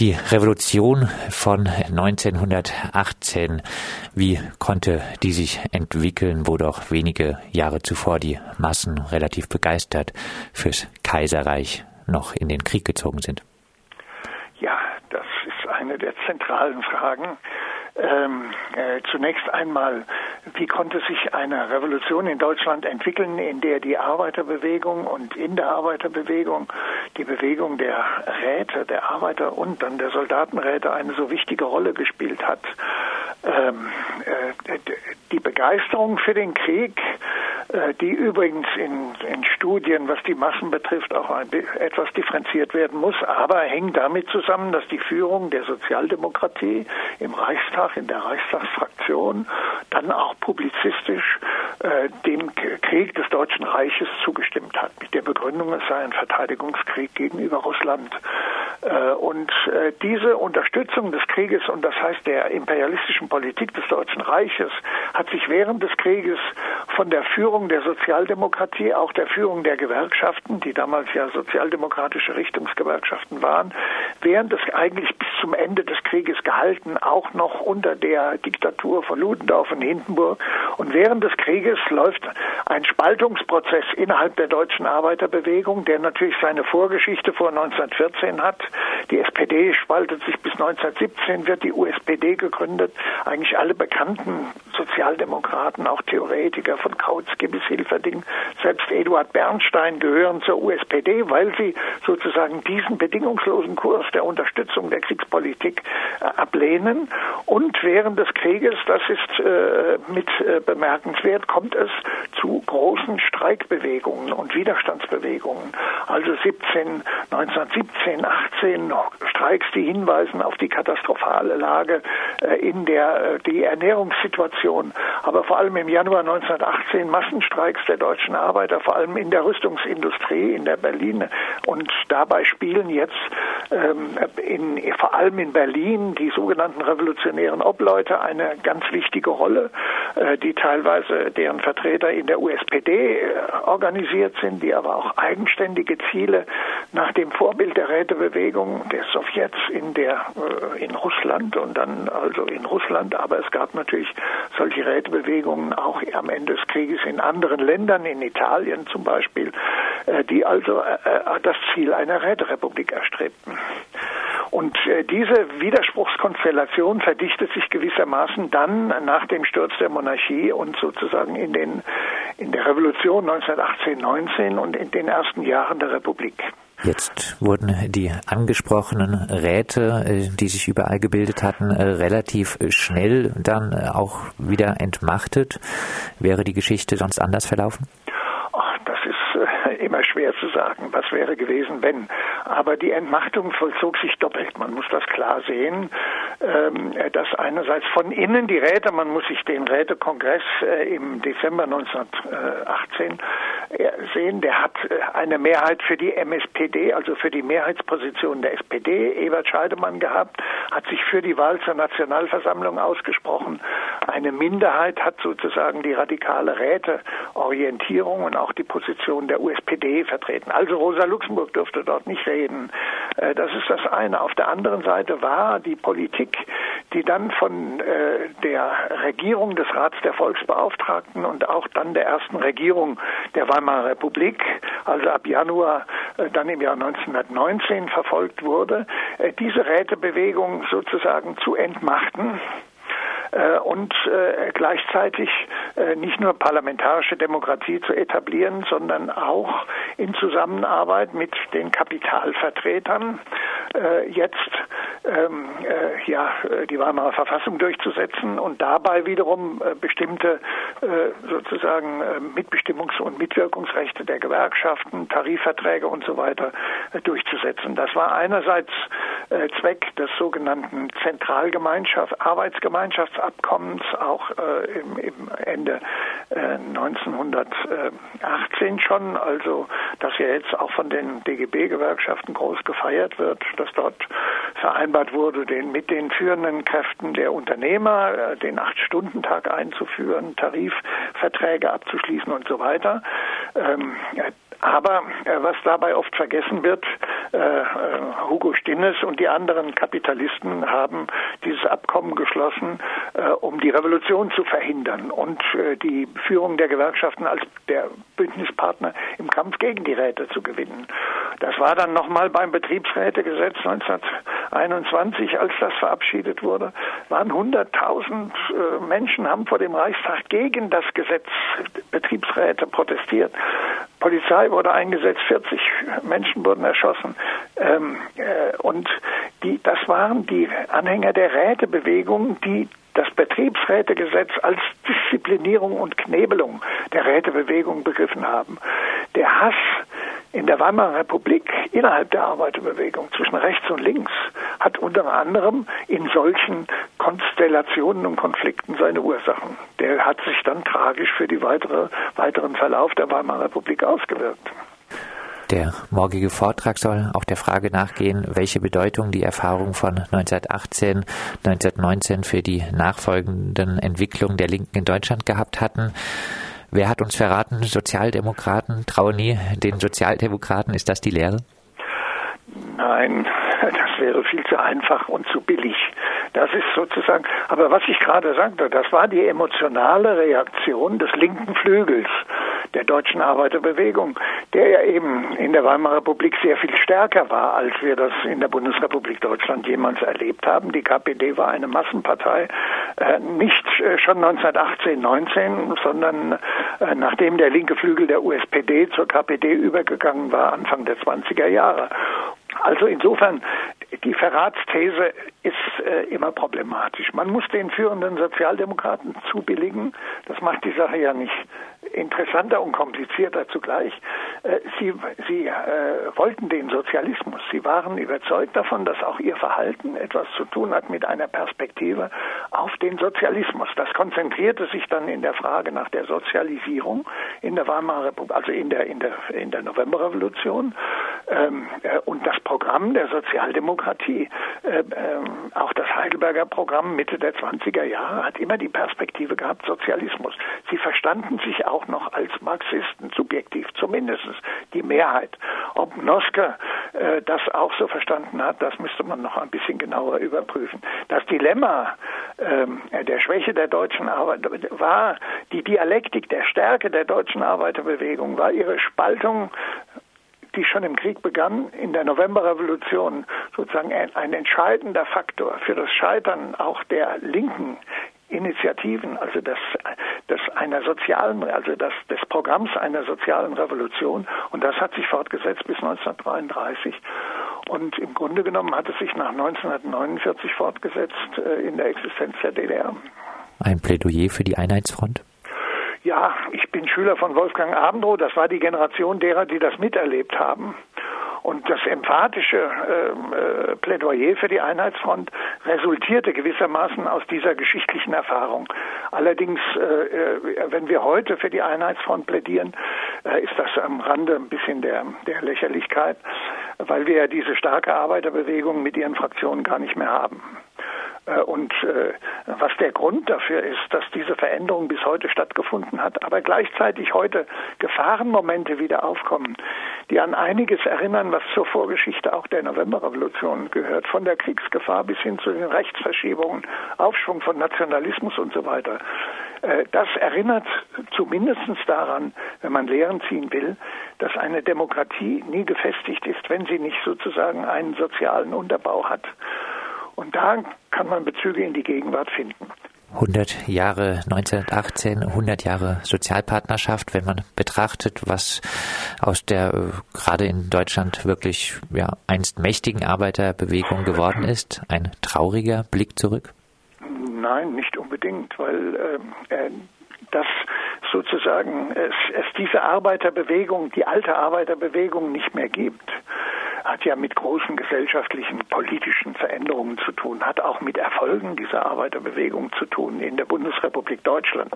Die Revolution von 1918, wie konnte die sich entwickeln, wo doch wenige Jahre zuvor die Massen relativ begeistert fürs Kaiserreich noch in den Krieg gezogen sind? Ja, das ist eine der zentralen Fragen. Ähm, äh, zunächst einmal, wie konnte sich eine Revolution in Deutschland entwickeln, in der die Arbeiterbewegung und in der Arbeiterbewegung die Bewegung der Räte, der Arbeiter und dann der Soldatenräte eine so wichtige Rolle gespielt hat? Ähm, äh, die Begeisterung für den Krieg die übrigens in, in, Studien, was die Massen betrifft, auch ein, etwas differenziert werden muss, aber hängt damit zusammen, dass die Führung der Sozialdemokratie im Reichstag, in der Reichstagsfraktion, dann auch publizistisch äh, dem Krieg des Deutschen Reiches zugestimmt hat, mit der Begründung, es sei ein Verteidigungskrieg gegenüber Russland. Äh, und äh, diese Unterstützung des Krieges und das heißt der imperialistischen Politik des Deutschen Reiches hat sich während des Krieges von der Führung der Sozialdemokratie, auch der Führung der Gewerkschaften, die damals ja sozialdemokratische Richtungsgewerkschaften waren, während des eigentlich bis zum Ende des Krieges gehalten, auch noch unter der Diktatur von Ludendorff und Hindenburg. Und während des Krieges läuft ein Spaltungsprozess innerhalb der deutschen Arbeiterbewegung, der natürlich seine Vorgeschichte vor 1914 hat. Die SPD spaltet sich bis 1917, wird die USPD gegründet. Eigentlich alle bekannten Sozialdemokraten, auch Theoretiker von Kautsky bis Hilferding, selbst Eduard Bernstein gehören zur USPD, weil sie sozusagen diesen bedingungslosen Kurs der Unterstützung der Kriegspolitik äh, ablehnen. Und während des Krieges, das ist äh, mit äh, bemerkenswert, kommt es zu großen Streikbewegungen und Widerstandsbewegungen. Also 17, 1917, 18 Streiks, die hinweisen auf die katastrophale Lage in der die Ernährungssituation, aber vor allem im Januar 1918 Massenstreiks der deutschen Arbeiter, vor allem in der Rüstungsindustrie in der Berlin und dabei spielen jetzt in, vor allem in Berlin die sogenannten revolutionären Obleute eine ganz wichtige Rolle, äh, die teilweise deren Vertreter in der USPD äh, organisiert sind, die aber auch eigenständige Ziele nach dem Vorbild der Rätebewegung der Sowjets in der äh, in Russland und dann also in Russland, aber es gab natürlich solche Rätebewegungen auch am Ende des Krieges in anderen Ländern, in Italien zum Beispiel, die also das Ziel einer Räterepublik erstrebten. Und äh, diese Widerspruchskonstellation verdichtet sich gewissermaßen dann nach dem Sturz der Monarchie und sozusagen in den in der Revolution 1918-19 und in den ersten Jahren der Republik. Jetzt wurden die angesprochenen Räte, äh, die sich überall gebildet hatten, äh, relativ schnell dann auch wieder entmachtet. Wäre die Geschichte sonst anders verlaufen? Immer schwer zu sagen, was wäre gewesen, wenn. Aber die Entmachtung vollzog sich doppelt. Man muss das klar sehen, ähm, dass einerseits von innen die Räte, man muss sich den Rätekongress äh, im Dezember 1918 äh, sehen, der hat äh, eine Mehrheit für die MSPD, also für die Mehrheitsposition der SPD, Ebert Scheidemann gehabt, hat sich für die Wahl zur Nationalversammlung ausgesprochen. Eine Minderheit hat sozusagen die radikale Räteorientierung und auch die Position der USPD SPD vertreten. Also Rosa Luxemburg durfte dort nicht reden. Äh, das ist das eine. Auf der anderen Seite war die Politik, die dann von äh, der Regierung des Rats der Volksbeauftragten und auch dann der ersten Regierung der Weimarer Republik, also ab Januar äh, dann im Jahr 1919 verfolgt wurde, diese Rätebewegung sozusagen zu entmachten äh, und äh, gleichzeitig äh, nicht nur parlamentarische Demokratie zu etablieren, sondern auch in Zusammenarbeit mit den Kapitalvertretern jetzt ähm, ja, die Weimarer Verfassung durchzusetzen und dabei wiederum bestimmte sozusagen Mitbestimmungs- und Mitwirkungsrechte der Gewerkschaften, Tarifverträge und so weiter durchzusetzen. Das war einerseits Zweck des sogenannten Zentralgemeinschaft, Arbeitsgemeinschafts Abkommens auch äh, im, Ende äh, 1918 schon, also dass ja jetzt auch von den DGB-Gewerkschaften groß gefeiert wird, dass dort vereinbart wurde, den mit den führenden Kräften der Unternehmer äh, den Acht-Stunden-Tag einzuführen, Tarifverträge abzuschließen und so weiter. Ähm, aber äh, was dabei oft vergessen wird, Hugo Stinnes und die anderen Kapitalisten haben dieses Abkommen geschlossen, um die Revolution zu verhindern und die Führung der Gewerkschaften als der Bündnispartner im Kampf gegen die Räte zu gewinnen. Das war dann nochmal beim Betriebsrätegesetz 1921, als das verabschiedet wurde, waren 100.000 Menschen haben vor dem Reichstag gegen das Gesetz Betriebsräte protestiert. Polizei wurde eingesetzt, 40 Menschen wurden erschossen. Ähm, äh, und die, das waren die Anhänger der Rätebewegung, die das Betriebsrätegesetz als Disziplinierung und Knebelung der Rätebewegung begriffen haben. Der Hass in der Weimarer Republik innerhalb der Arbeiterbewegung zwischen rechts und links hat unter anderem in solchen Konstellationen und Konflikten seine Ursachen. Der hat sich dann tragisch für den weitere, weiteren Verlauf der Weimarer Republik ausgewirkt. Der morgige Vortrag soll auch der Frage nachgehen, welche Bedeutung die Erfahrungen von 1918, 1919 für die nachfolgenden Entwicklungen der Linken in Deutschland gehabt hatten. Wer hat uns verraten, Sozialdemokraten trauen nie den Sozialdemokraten? Ist das die Lehre? Nein, das wäre viel zu einfach und zu billig. Das ist sozusagen, aber was ich gerade sagte, das war die emotionale Reaktion des linken Flügels der deutschen Arbeiterbewegung, der ja eben in der Weimarer Republik sehr viel stärker war, als wir das in der Bundesrepublik Deutschland jemals erlebt haben. Die KPD war eine Massenpartei, äh, nicht äh, schon 1918, 19, sondern äh, nachdem der linke Flügel der USPD zur KPD übergegangen war, Anfang der 20er Jahre. Also insofern, die Verratsthese ist äh, immer problematisch. Man muss den führenden Sozialdemokraten zubilligen. Das macht die Sache ja nicht interessanter und komplizierter zugleich. Äh, sie sie äh, wollten den Sozialismus. Sie waren überzeugt davon, dass auch ihr Verhalten etwas zu tun hat mit einer Perspektive auf den Sozialismus. Das konzentrierte sich dann in der Frage nach der Sozialisierung in der Weimarer Republik, also in der in der in der Novemberrevolution ähm, äh, und das Programm der Sozialdemokratie, äh, äh, auch das Heidelberger Programm Mitte der 20er Jahre hat immer die Perspektive gehabt Sozialismus. Sie verstanden sich auch noch als Marxisten, subjektiv zumindest die Mehrheit. Ob Noske äh, das auch so verstanden hat, das müsste man noch ein bisschen genauer überprüfen. Das Dilemma äh, der Schwäche der deutschen Arbeit war die Dialektik der Stärke der deutschen Arbeiterbewegung, war ihre Spaltung die schon im Krieg begann, in der Novemberrevolution sozusagen ein, entscheidender Faktor für das Scheitern auch der linken Initiativen, also des, des einer sozialen, also des, des Programms einer sozialen Revolution. Und das hat sich fortgesetzt bis 1933. Und im Grunde genommen hat es sich nach 1949 fortgesetzt äh, in der Existenz der DDR. Ein Plädoyer für die Einheitsfront? Ja, ich bin Schüler von Wolfgang Abendroh. Das war die Generation derer, die das miterlebt haben. Und das emphatische äh, äh, Plädoyer für die Einheitsfront resultierte gewissermaßen aus dieser geschichtlichen Erfahrung. Allerdings, äh, äh, wenn wir heute für die Einheitsfront plädieren, äh, ist das am Rande ein bisschen der, der Lächerlichkeit, weil wir ja diese starke Arbeiterbewegung mit ihren Fraktionen gar nicht mehr haben. Äh, und äh, was der Grund dafür ist, dass diese Veränderung bis heute stattgefunden hat, aber gleichzeitig heute Gefahrenmomente wieder aufkommen, die an einiges erinnern, was zur Vorgeschichte auch der Novemberrevolution gehört, von der Kriegsgefahr bis hin zu den Rechtsverschiebungen, Aufschwung von Nationalismus und so weiter. Äh, das erinnert zumindest daran, wenn man Lehren ziehen will, dass eine Demokratie nie gefestigt ist, wenn sie nicht sozusagen einen sozialen Unterbau hat. Und da kann man Bezüge in die Gegenwart finden. 100 Jahre 1918, 100 Jahre Sozialpartnerschaft, wenn man betrachtet, was aus der äh, gerade in Deutschland wirklich ja, einst mächtigen Arbeiterbewegung geworden ist, ein trauriger Blick zurück? Nein, nicht unbedingt, weil äh, äh dass sozusagen es, es diese Arbeiterbewegung, die alte Arbeiterbewegung nicht mehr gibt hat ja mit großen gesellschaftlichen, politischen Veränderungen zu tun, hat auch mit Erfolgen dieser Arbeiterbewegung zu tun in der Bundesrepublik Deutschland.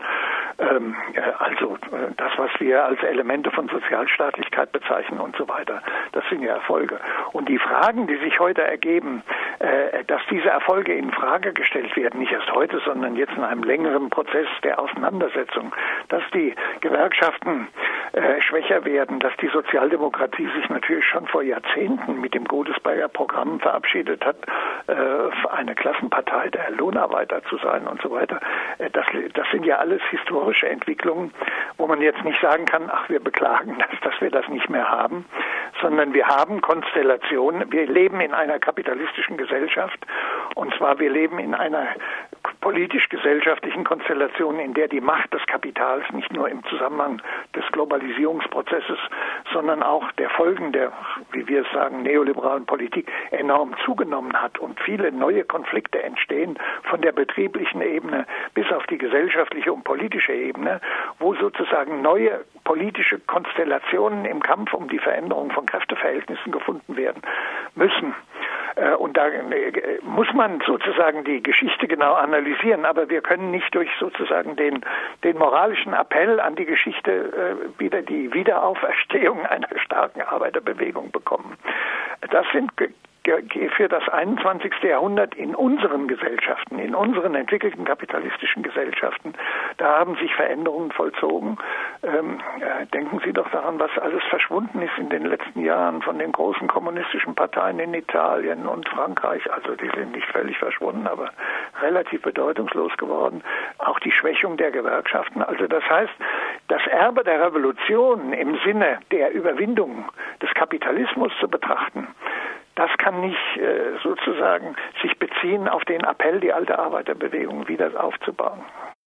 Ähm, äh, also äh, das, was wir als Elemente von Sozialstaatlichkeit bezeichnen und so weiter, das sind ja Erfolge. Und die Fragen, die sich heute ergeben, äh, dass diese Erfolge in Frage gestellt werden, nicht erst heute, sondern jetzt in einem längeren Prozess der Auseinandersetzung, dass die Gewerkschaften äh, schwächer werden, dass die Sozialdemokratie sich natürlich schon vor Jahrzehnten mit dem Godesberger Programm verabschiedet hat, äh, eine Klassenpartei der Lohnarbeiter zu sein und so weiter. Äh, das, das sind ja alles historische Entwicklungen, wo man jetzt nicht sagen kann, ach, wir beklagen das, dass wir das nicht mehr haben, sondern wir haben Konstellationen. Wir leben in einer kapitalistischen Gesellschaft und zwar wir leben in einer politisch-gesellschaftlichen Konstellation, in der die Macht des Kapitals nicht nur im Zusammenhang Globalisierungsprozesses, sondern auch der Folgen der, wie wir es sagen, neoliberalen Politik enorm zugenommen hat und viele neue Konflikte entstehen von der betrieblichen Ebene bis auf die gesellschaftliche und politische Ebene, wo sozusagen neue politische Konstellationen im Kampf um die Veränderung von Kräfteverhältnissen gefunden werden müssen. Äh, und da äh, muss man sozusagen die Geschichte genau analysieren, aber wir können nicht durch sozusagen den, den moralischen Appell an die Geschichte äh, wieder die Wiederauferstehung einer starken Arbeiterbewegung bekommen. Das sind für das 21. Jahrhundert in unseren Gesellschaften, in unseren entwickelten kapitalistischen Gesellschaften, da haben sich Veränderungen vollzogen. Ähm, äh, denken Sie doch daran, was alles verschwunden ist in den letzten Jahren von den großen kommunistischen Parteien in Italien und Frankreich. Also die sind nicht völlig verschwunden, aber relativ bedeutungslos geworden. Auch die Schwächung der Gewerkschaften. Also das heißt, das Erbe der Revolution im Sinne der Überwindung des Kapitalismus zu betrachten, das kann nicht äh, sozusagen sich beziehen auf den Appell, die alte Arbeiterbewegung wieder aufzubauen.